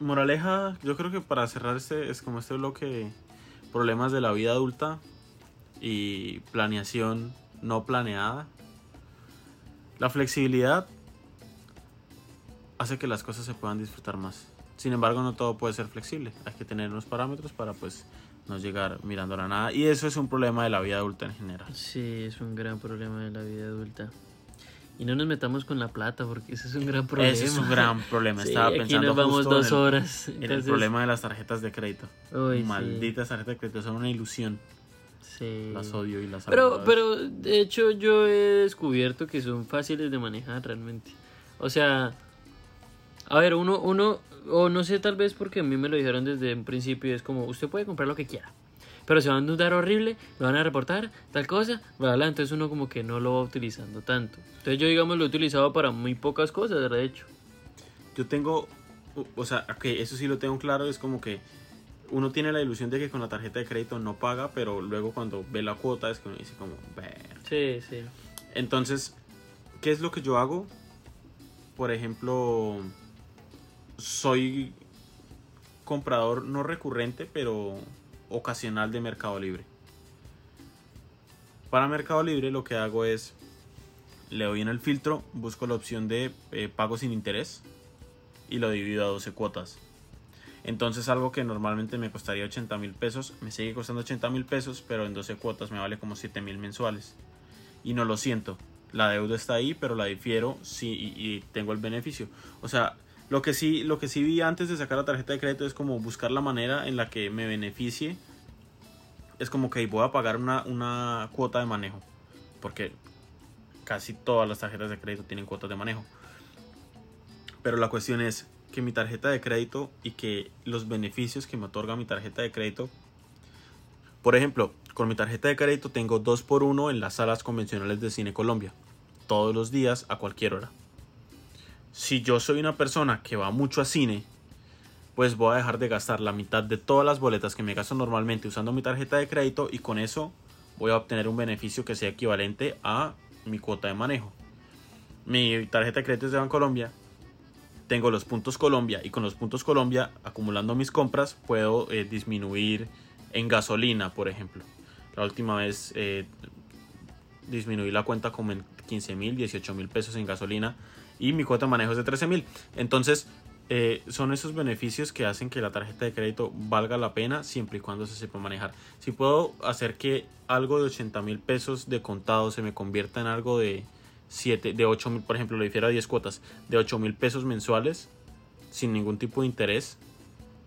[SPEAKER 1] moraleja, yo creo que para cerrar este, es como este bloque, problemas de la vida adulta y planeación no planeada. La flexibilidad hace que las cosas se puedan disfrutar más. Sin embargo, no todo puede ser flexible. Hay que tener unos parámetros para pues no llegar mirando a la nada. Y eso es un problema de la vida adulta en general.
[SPEAKER 2] Sí, es un gran problema de la vida adulta. Y no nos metamos con la plata porque ese es un gran problema.
[SPEAKER 1] Ese es un gran problema.
[SPEAKER 2] Sí,
[SPEAKER 1] Estaba
[SPEAKER 2] aquí
[SPEAKER 1] pensando
[SPEAKER 2] nos vamos
[SPEAKER 1] justo
[SPEAKER 2] dos
[SPEAKER 1] en el,
[SPEAKER 2] horas.
[SPEAKER 1] en el
[SPEAKER 2] entonces-
[SPEAKER 1] problema de las tarjetas de crédito.
[SPEAKER 2] Uy, sí,
[SPEAKER 1] Malditas tarjetas de crédito son una ilusión.
[SPEAKER 2] Sí.
[SPEAKER 1] Las odio y las
[SPEAKER 2] Pero,
[SPEAKER 1] amo.
[SPEAKER 2] pero de hecho yo he descubierto que son fáciles de manejar realmente. O sea, a ver, uno, uno, o no sé, tal vez porque a mí me lo dijeron desde un principio, es como, usted puede comprar lo que quiera. Pero se va a endeudar horrible, lo van a reportar, tal cosa, bla, bla. Entonces uno como que no lo va utilizando tanto. Entonces yo, digamos, lo he utilizado para muy pocas cosas, de hecho.
[SPEAKER 1] Yo tengo, o- o sea, que eso sí lo tengo claro, es como que uno tiene la ilusión de que con la tarjeta de crédito no paga, pero luego cuando ve la cuota es que uno dice como.
[SPEAKER 2] Sí, sí.
[SPEAKER 1] Entonces, ¿qué es lo que yo hago? Por ejemplo, soy comprador no recurrente, pero ocasional de Mercado Libre. Para Mercado Libre lo que hago es, le doy en el filtro, busco la opción de eh, pago sin interés y lo divido a 12 cuotas. Entonces algo que normalmente me costaría 80 mil pesos, me sigue costando 80 mil pesos, pero en 12 cuotas me vale como 7 mil mensuales. Y no lo siento. La deuda está ahí, pero la difiero sí, y, tengo el beneficio. O sea, lo que, sí, lo que sí vi antes de sacar la tarjeta de crédito es como buscar la manera en la que me beneficie. Es como que voy a pagar una, una cuota de manejo. Porque casi todas las tarjetas de crédito tienen cuotas de manejo. Pero la cuestión es que mi tarjeta de crédito y que los beneficios que me otorga mi tarjeta de crédito. Por ejemplo, con mi tarjeta de crédito tengo 2x1 en las salas convencionales de Cine Colombia. Todos los días a cualquier hora. Si yo soy una persona que va mucho a cine, pues voy a dejar de gastar la mitad de todas las boletas que me gasto normalmente usando mi tarjeta de crédito y con eso voy a obtener un beneficio que sea equivalente a mi cuota de manejo. Mi tarjeta de crédito es de Bancolombia. Tengo los puntos Colombia y con los puntos Colombia, acumulando mis compras, puedo eh, disminuir en gasolina, por ejemplo. La última vez eh, disminuí la cuenta como en 15 mil, 18 mil pesos en gasolina y mi cuota de manejo es de 13 mil. Entonces, eh, son esos beneficios que hacen que la tarjeta de crédito valga la pena siempre y cuando se sepa manejar. Si puedo hacer que algo de 80 mil pesos de contado se me convierta en algo de 7, de 8 mil, por ejemplo, lo hiciera a 10 cuotas, de 8 mil pesos mensuales sin ningún tipo de interés,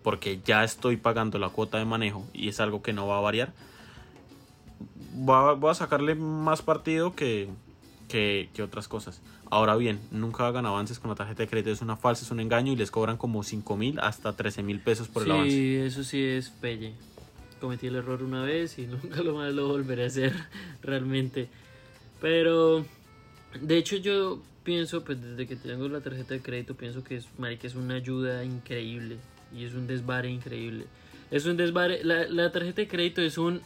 [SPEAKER 1] porque ya estoy pagando la cuota de manejo y es algo que no va a variar, voy a, voy a sacarle más partido que, que, que otras cosas. Ahora bien, nunca hagan avances con la tarjeta de crédito, es una falsa, es un engaño y les cobran como 5 mil hasta 13 mil pesos por el avance.
[SPEAKER 2] Sí, eso sí es pelle. Cometí el error una vez y nunca lo más lo volveré a hacer realmente. Pero de hecho yo pienso, pues desde que tengo la tarjeta de crédito, pienso que es, marica, es una ayuda increíble y es un desvare increíble. Es un desvare, la, la tarjeta de crédito es un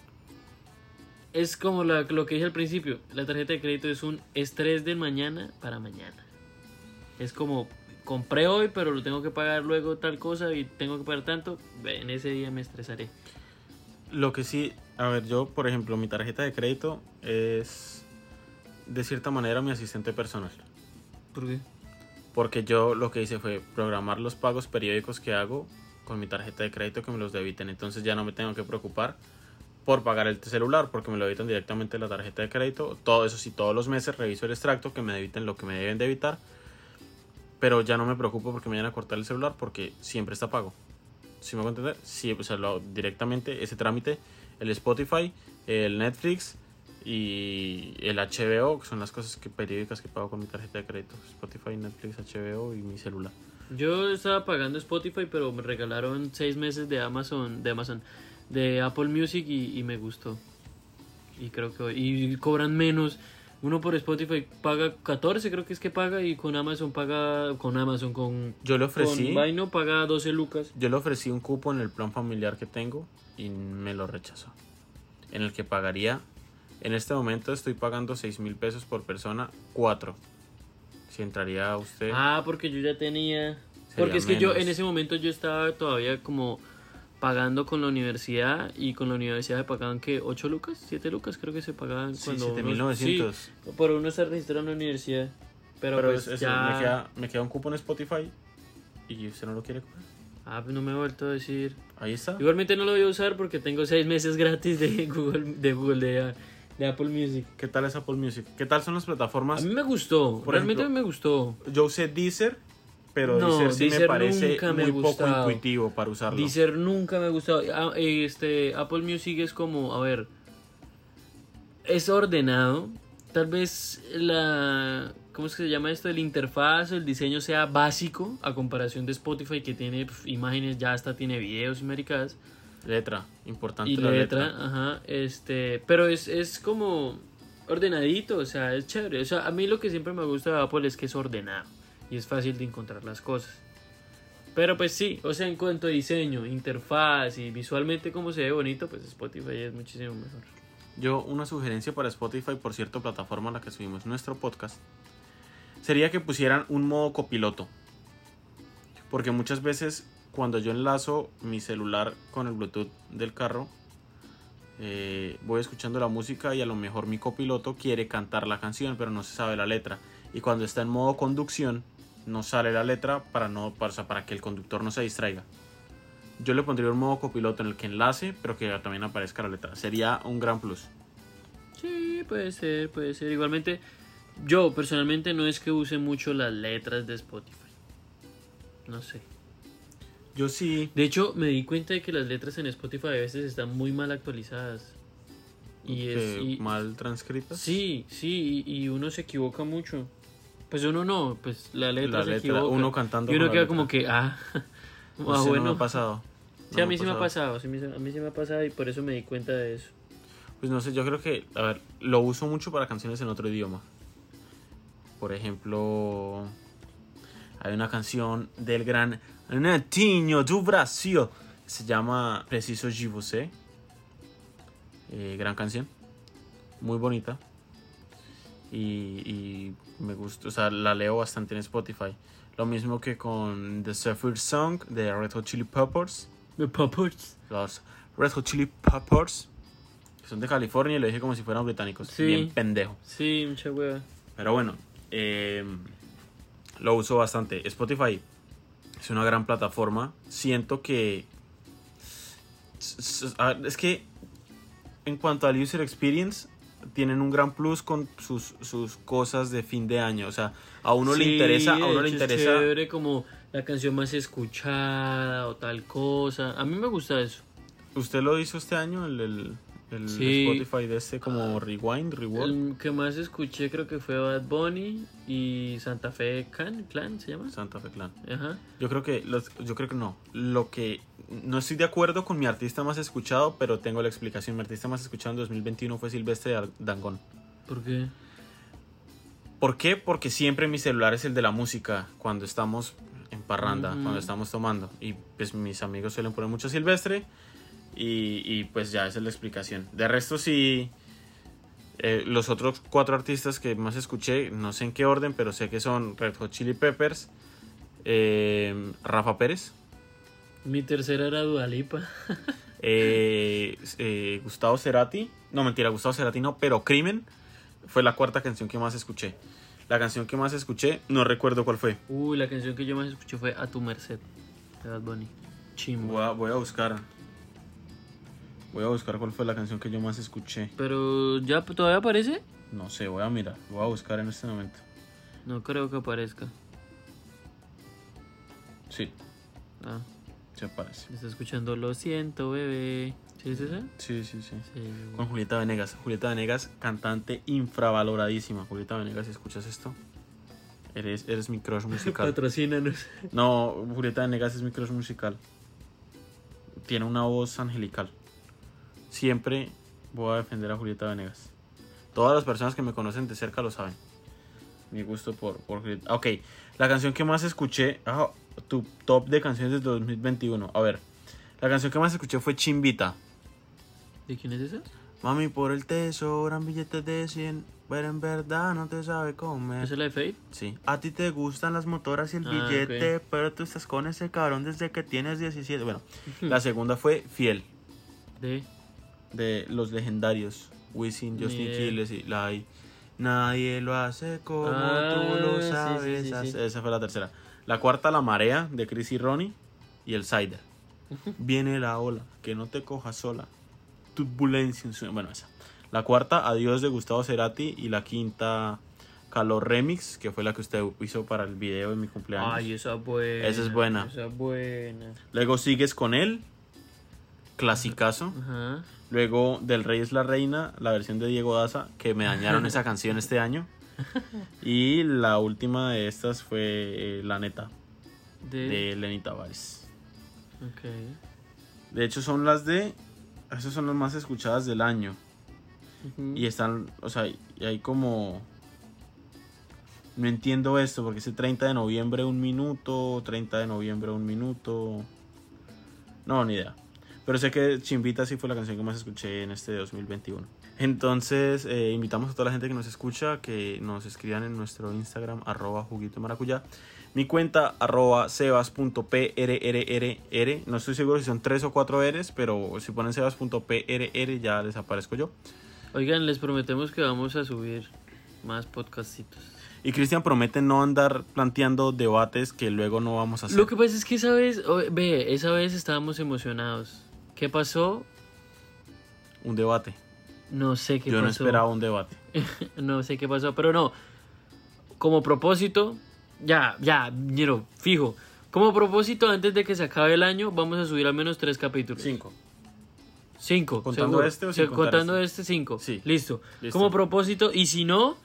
[SPEAKER 2] es como lo que dije al principio, la tarjeta de crédito es un estrés de mañana para mañana. Es como compré hoy, pero lo tengo que pagar luego tal cosa y tengo que pagar tanto, en ese día me estresaré.
[SPEAKER 1] Lo que sí, a ver, yo, por ejemplo, mi tarjeta de crédito es de cierta manera mi asistente personal.
[SPEAKER 2] ¿Por qué?
[SPEAKER 1] Porque yo lo que hice fue programar los pagos periódicos que hago con mi tarjeta de crédito que me los debiten. Entonces ya no me tengo que preocupar por pagar el celular porque me lo debitan directamente de la tarjeta de crédito. Todo eso sí, todos los meses reviso el extracto que me debiten lo que me deben debitar. Pero ya no me preocupo porque me vayan a cortar el celular porque siempre está pago. ¿Sí me hago entender? Sí, lo, directamente ese trámite, el Spotify, el Netflix y el HBO, que son las cosas que, periódicas que pago con mi tarjeta de crédito. Spotify, Netflix, HBO y mi celular.
[SPEAKER 2] Yo estaba pagando Spotify, pero me regalaron seis meses de Amazon, de Amazon, de Apple Music y, y me gustó. Y creo que y cobran menos. Uno por Spotify paga 14, creo que es que paga, y con Amazon paga, con Amazon, con,
[SPEAKER 1] Yo le ofrecí,
[SPEAKER 2] con Vaino paga 12 lucas.
[SPEAKER 1] yo le ofrecí un cupo en el plan familiar que tengo y me lo rechazó. En el que pagaría, en este momento estoy pagando 6 mil pesos por persona, 4. Si entraría usted,
[SPEAKER 2] Ah, porque yo ya tenía. Porque es que yo en ese momento yo estaba todavía como pagando con la universidad y con la universidad se pagaban que 8 lucas, 7 lucas creo que se pagaban
[SPEAKER 1] sí,
[SPEAKER 2] cuando uno-
[SPEAKER 1] 7900.
[SPEAKER 2] sí, por uno se registró en la universidad. Pero,
[SPEAKER 1] Pero,
[SPEAKER 2] pues
[SPEAKER 1] es- es-
[SPEAKER 2] ya...
[SPEAKER 1] me, queda, me queda un cupo en Spotify y usted no lo quiere coger.
[SPEAKER 2] Ah, pues no me he vuelto a decir.
[SPEAKER 1] Ahí está.
[SPEAKER 2] Igualmente no lo voy a usar porque tengo seis meses gratis de Google, de Google, de, de Apple Music.
[SPEAKER 1] ¿Qué tal es Apple Music? ¿Qué tal son las
[SPEAKER 2] A
[SPEAKER 1] plataformas?
[SPEAKER 2] mí me gustó,
[SPEAKER 1] Por
[SPEAKER 2] realmente
[SPEAKER 1] ejemplo,
[SPEAKER 2] me gustó.
[SPEAKER 1] Yo usé Deezer, pero
[SPEAKER 2] No,
[SPEAKER 1] Deezer sí me parece
[SPEAKER 2] nunca me
[SPEAKER 1] muy poco intuitivo para usarlo.
[SPEAKER 2] Deezer nunca me ha gustado. Ah, Este, Apple Music es como, a ver, es ordenado. Tal vez la, ¿cómo es que se llama esto? El interfaz, el diseño sea básico a comparación de Spotify que tiene pf, imágenes, ya hasta tiene videos y maricadas.
[SPEAKER 1] Letra, importante
[SPEAKER 2] Y
[SPEAKER 1] la
[SPEAKER 2] letra,
[SPEAKER 1] letra.
[SPEAKER 2] ajá, este, pero es, es como ordenadito, o sea, es chévere. O sea, a mí lo que siempre me gusta de Apple es que es ordenado y es fácil de encontrar las cosas. Pero pues sí, o sea, en cuanto a diseño, interfaz y visualmente cómo se ve bonito, pues Spotify es muchísimo mejor.
[SPEAKER 1] Yo, una sugerencia para Spotify, por cierto, plataforma a la que subimos nuestro podcast, sería que pusieran un modo copiloto. Porque muchas veces cuando yo enlazo mi celular con el Bluetooth del carro, eh, voy escuchando la música y a lo mejor mi copiloto quiere cantar la canción, pero no se sabe la letra. Y cuando está en modo conducción, no sale la letra para, no, para, que el conductor no se distraiga. Yo le pondría un modo copiloto en el que enlace, pero que también aparezca la letra. Sería un gran plus.
[SPEAKER 2] Sí, puede ser, puede ser. Igualmente, yo personalmente no es que use mucho las letras de Spotify. No sé.
[SPEAKER 1] Yo sí.
[SPEAKER 2] De hecho, me di cuenta de que las letras en Spotify a veces están muy mal actualizadas. Y es. y-
[SPEAKER 1] mal transcritas.
[SPEAKER 2] Sí, sí, y, y uno se equivoca mucho. Pues uno no, pues la letra
[SPEAKER 1] La
[SPEAKER 2] se
[SPEAKER 1] letra,
[SPEAKER 2] equivoca.
[SPEAKER 1] uno cantando
[SPEAKER 2] Y uno queda
[SPEAKER 1] letra.
[SPEAKER 2] como que, ah,
[SPEAKER 1] Ese
[SPEAKER 2] ah
[SPEAKER 1] no
[SPEAKER 2] bueno.
[SPEAKER 1] me ha pasado.
[SPEAKER 2] sí,
[SPEAKER 1] No
[SPEAKER 2] a mí sí me ha pasado, sí, a mí sí me ha pasado y por eso me di cuenta de eso.
[SPEAKER 1] Pues no sé, yo creo que, a ver, lo uso mucho para canciones en otro idioma. Por ejemplo, hay una canción del gran Netinho do Brasil. Se llama Preciso de Você. Eh, gran canción. Muy bonita. Y, y me gusta, o sea, la leo bastante en Spotify. Lo mismo que con The Zephyr Song de Red Hot Chili Peppers.
[SPEAKER 2] The Poppers.
[SPEAKER 1] Los Red Hot Chili Peppers. Que son de California y lo dije como si fueran británicos.
[SPEAKER 2] Sí.
[SPEAKER 1] Bien pendejo.
[SPEAKER 2] Sí, mucha hueva.
[SPEAKER 1] Pero bueno, eh, lo uso bastante. Spotify es una gran plataforma. Siento que. s- s- a ver, Es que en cuanto al user experience, tienen un gran plus con sus, sus cosas de fin de año. O sea, a uno le interesa. A uno le
[SPEAKER 2] hecho es
[SPEAKER 1] interesa.
[SPEAKER 2] chévere como la canción más escuchada o tal cosa. A mí me gusta eso.
[SPEAKER 1] ¿Usted lo hizo este año? El, el, el
[SPEAKER 2] Sí.
[SPEAKER 1] Spotify de este como Rewind, Reward.
[SPEAKER 2] El que más escuché creo que fue Bad Bunny y Santa Fe Clan, Clan ¿se llama?
[SPEAKER 1] Santa Fe Clan.
[SPEAKER 2] Ajá.
[SPEAKER 1] Yo creo que los- yo creo que no. Lo que no estoy de acuerdo con mi artista más escuchado, pero tengo la explicación. Mi artista más escuchado en 2021 fue Silvestre Dangond.
[SPEAKER 2] ¿Por qué?
[SPEAKER 1] ¿Por qué? Porque siempre mi celular es el de la música cuando estamos en parranda, cuando estamos tomando. Y pues mis amigos suelen poner mucho Silvestre y, y, pues ya esa es la explicación. De resto sí, eh, los otros cuatro artistas que más escuché, no sé en qué orden, pero sé que son Red Hot Chili Peppers, eh, Rafa Pérez.
[SPEAKER 2] Mi tercera era Dualipa.
[SPEAKER 1] Eh, eh, Gustavo Cerati, no mentira, Gustavo Cerati no, pero Crimen fue la cuarta canción que más escuché. La canción que más escuché, no recuerdo cuál fue.
[SPEAKER 2] Uy, la canción que yo más escuché fue A tu merced de Bad Bunny. Chimbo.
[SPEAKER 1] Voy a, voy a buscar. Voy a buscar cuál fue la canción que yo más escuché.
[SPEAKER 2] Pero ya todavía aparece?
[SPEAKER 1] No sé, voy a mirar. Voy a buscar en este momento.
[SPEAKER 2] No creo que aparezca.
[SPEAKER 1] Sí,
[SPEAKER 2] Ah,
[SPEAKER 1] sí aparece.
[SPEAKER 2] está escuchando Lo siento, bebé. ¿Sí es esa?
[SPEAKER 1] Sí, sí, sí.
[SPEAKER 2] Sí.
[SPEAKER 1] Con Julieta Venegas. Julieta Venegas, cantante infravaloradísima. Julieta Venegas, escuchas esto, eres, eres mi crush musical.
[SPEAKER 2] Patrocínanos.
[SPEAKER 1] No, Julieta Venegas es mi crush musical. Tiene una voz angelical. Siempre voy a defender a Julieta Venegas. Todas las personas que me conocen de cerca lo saben. Mi gusto por, por Julieta. Ok, la canción que más escuché. ah, tu top de canciones de 2021. A ver, la canción que más escuché fue Chimbita.
[SPEAKER 2] ¿De quién es esa?
[SPEAKER 1] Mami, por el te sobran billetes de 100. Pero en verdad no te sabe comer.
[SPEAKER 2] ¿Esa es la de Fate?
[SPEAKER 1] Sí. A ti te gustan las motoras y el
[SPEAKER 2] Ah,
[SPEAKER 1] billete, pero tú estás con ese cabrón desde que tienes 17. Bueno, la segunda fue Fiel,
[SPEAKER 2] De.
[SPEAKER 1] De los legendarios. Wisin, Justin. Quiles y Lai. Nadie lo hace como
[SPEAKER 2] Ah,
[SPEAKER 1] tú lo
[SPEAKER 2] sí, sí.
[SPEAKER 1] Esa fue la tercera. La cuarta, La Marea, de Chris y Ronnie. Y el Cider. Viene la ola, que no te cojas sola. Turbulencia en su... Bueno, esa. La cuarta, Adiós de Gustavo Cerati. Y la quinta, Calor Remix, que fue la que usted hizo para el video de mi cumpleaños.
[SPEAKER 2] Ay, esa es buena.
[SPEAKER 1] Esa es buena.
[SPEAKER 2] Esa es buena.
[SPEAKER 1] Luego sigues con él. Clasicazo.
[SPEAKER 2] Ajá.
[SPEAKER 1] Luego Del Rey es la Reina, la versión de Diego Daza, que me dañaron esa canción este año. Y la última de estas fue eh, La Neta,
[SPEAKER 2] De...
[SPEAKER 1] de Lenny Tavares.
[SPEAKER 2] Ok.
[SPEAKER 1] De hecho, son las de. Esas son las más escuchadas del año. Y están. O sea, y hay como. No entiendo esto, porque ese 30 de noviembre un minuto, 30 de noviembre un minuto. No, ni idea. Pero sé que Chimbita sí fue la canción que más escuché en este 2021. Entonces, eh, invitamos a toda la gente que nos escucha que nos escriban en nuestro Instagram, arroba juguito maracuyá. Mi cuenta, arroba sebas.prrrr. No estoy seguro si son tres o cuatro R's, pero si ponen sebas.prr ya les aparezco yo.
[SPEAKER 2] Oigan, les prometemos que vamos a subir más podcastitos.
[SPEAKER 1] Y Cristian promete no andar planteando debates que luego no vamos a hacer.
[SPEAKER 2] Lo que pasa es que esa vez, ve, esa vez estábamos emocionados. ¿Qué pasó?
[SPEAKER 1] Un debate.
[SPEAKER 2] No sé qué
[SPEAKER 1] Yo no
[SPEAKER 2] pasó.
[SPEAKER 1] esperaba un debate.
[SPEAKER 2] no sé qué pasó, pero no. Como propósito, ya, ya, ñero, fijo. Como propósito, antes de que se acabe el año, vamos a subir al menos tres capítulos.
[SPEAKER 1] Cinco.
[SPEAKER 2] Cinco.
[SPEAKER 1] ¿Contando
[SPEAKER 2] seguro.
[SPEAKER 1] este o sin contar
[SPEAKER 2] Contando
[SPEAKER 1] este?
[SPEAKER 2] este, cinco.
[SPEAKER 1] Sí.
[SPEAKER 2] Listo.
[SPEAKER 1] Listo.
[SPEAKER 2] Como propósito, y si no,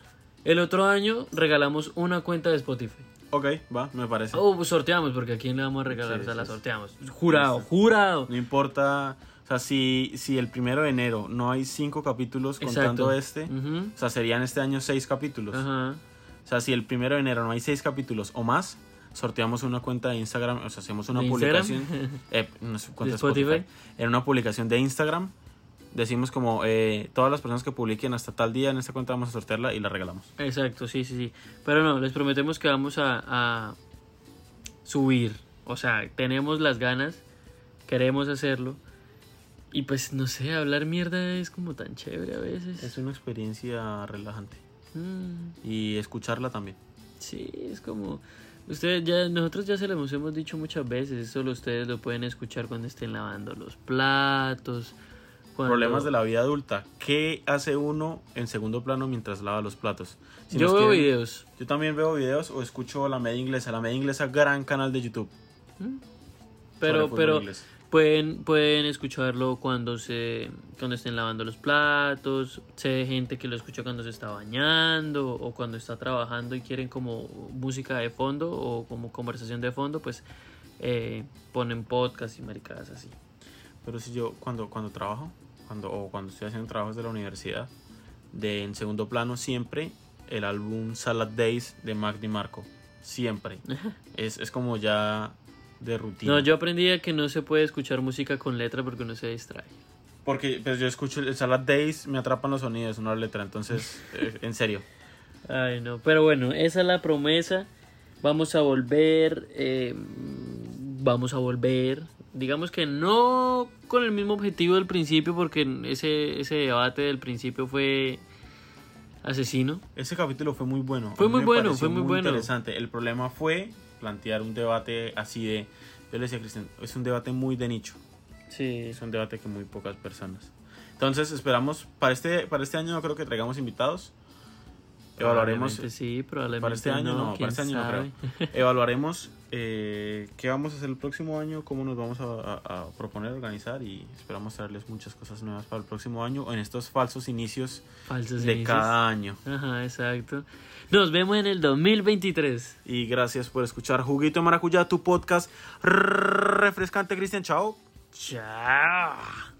[SPEAKER 2] el otro año regalamos una cuenta de Spotify.
[SPEAKER 1] Ok, va, me parece.
[SPEAKER 2] O pues, sorteamos, porque a quién le vamos a regalar,
[SPEAKER 1] Sí,
[SPEAKER 2] o sea,
[SPEAKER 1] sí,
[SPEAKER 2] la sorteamos. Jurado, jurado.
[SPEAKER 1] No importa. O sea, si, si el primero de enero no hay cinco capítulos contando
[SPEAKER 2] Exacto.
[SPEAKER 1] este,
[SPEAKER 2] Ujú.
[SPEAKER 1] o sea, serían este año seis capítulos.
[SPEAKER 2] Ajá.
[SPEAKER 1] O sea, si el primero de enero no hay seis capítulos o más, sorteamos una cuenta de Instagram, o sea, hacemos una publicación. eh, no es cuenta
[SPEAKER 2] ¿De
[SPEAKER 1] de Spotify.
[SPEAKER 2] Spotify?
[SPEAKER 1] En una publicación de Instagram, decimos como eh, todas las personas que publiquen hasta tal día en esta cuenta vamos a sortearla y la regalamos.
[SPEAKER 2] Exacto, sí, sí, sí. Pero no, les prometemos que vamos a, a subir. O sea, tenemos las ganas, queremos hacerlo. Y pues, no sé, hablar mierda es como tan chévere a veces.
[SPEAKER 1] Es una experiencia relajante.
[SPEAKER 2] Mm,
[SPEAKER 1] Y escucharla también.
[SPEAKER 2] sí, es como... Ustedes ya, nosotros ya se los hemos dicho muchas veces, solo ustedes lo pueden escuchar cuando estén lavando los platos. Cuando...
[SPEAKER 1] Problemas de la vida adulta. ¿Qué hace uno en segundo plano mientras lava los platos? Si
[SPEAKER 2] Yo veo
[SPEAKER 1] quieren-
[SPEAKER 2] videos.
[SPEAKER 1] Yo también veo videos o escucho La Media Inglesa. La Media Inglesa, gran canal de YouTube. sobre
[SPEAKER 2] Pero, pero
[SPEAKER 1] inglés.
[SPEAKER 2] pueden, pueden escucharlo cuando se cuando estén lavando los platos. Sé de gente que lo escucha cuando se está bañando o cuando está trabajando y quieren como música de fondo o como conversación de fondo, pues eh, ponen podcast y maricadas así.
[SPEAKER 1] Pero si yo cuando, cuando trabajo, cuando, o cuando estoy haciendo trabajos de la universidad, de en segundo plano siempre el álbum Salad Days de Mac DiMarco. Siempre. es, es como ya de rutina.
[SPEAKER 2] No, yo aprendí a que no se puede escuchar música con letra porque uno se distrae.
[SPEAKER 1] Porque pues, yo escucho el Salad Days, me atrapan los sonidos, no la letra. Entonces, eh, en serio.
[SPEAKER 2] Ay, no. Pero bueno, esa es la promesa. Vamos a volver. eh, vamos a volver. Digamos que no con el mismo objetivo del principio, porque ese, ese debate del principio fue asesino.
[SPEAKER 1] Ese capítulo fue muy bueno.
[SPEAKER 2] Fue muy bueno, fue muy bueno.
[SPEAKER 1] interesante. El problema fue plantear un debate así de. Yo le decía a Cristian, es un debate muy de nicho.
[SPEAKER 2] Sí.
[SPEAKER 1] Es un debate que muy pocas personas. Entonces esperamos, para este, para este año no creo que traigamos invitados. Evaluaremos,
[SPEAKER 2] sí, probablemente
[SPEAKER 1] para este año no, para este año no creo. Evaluaremos eh, qué vamos a hacer el próximo año, cómo nos vamos a, a- a proponer, organizar y esperamos traerles muchas cosas nuevas para el próximo año en estos falsos inicios
[SPEAKER 2] Falsos
[SPEAKER 1] de
[SPEAKER 2] inicios.
[SPEAKER 1] cada año.
[SPEAKER 2] Ajá, exacto. Nos vemos en el 2023.
[SPEAKER 1] Y gracias por escuchar Juguito Maracuyá, tu podcast refrescante, Cristian. Chao.
[SPEAKER 2] Chao.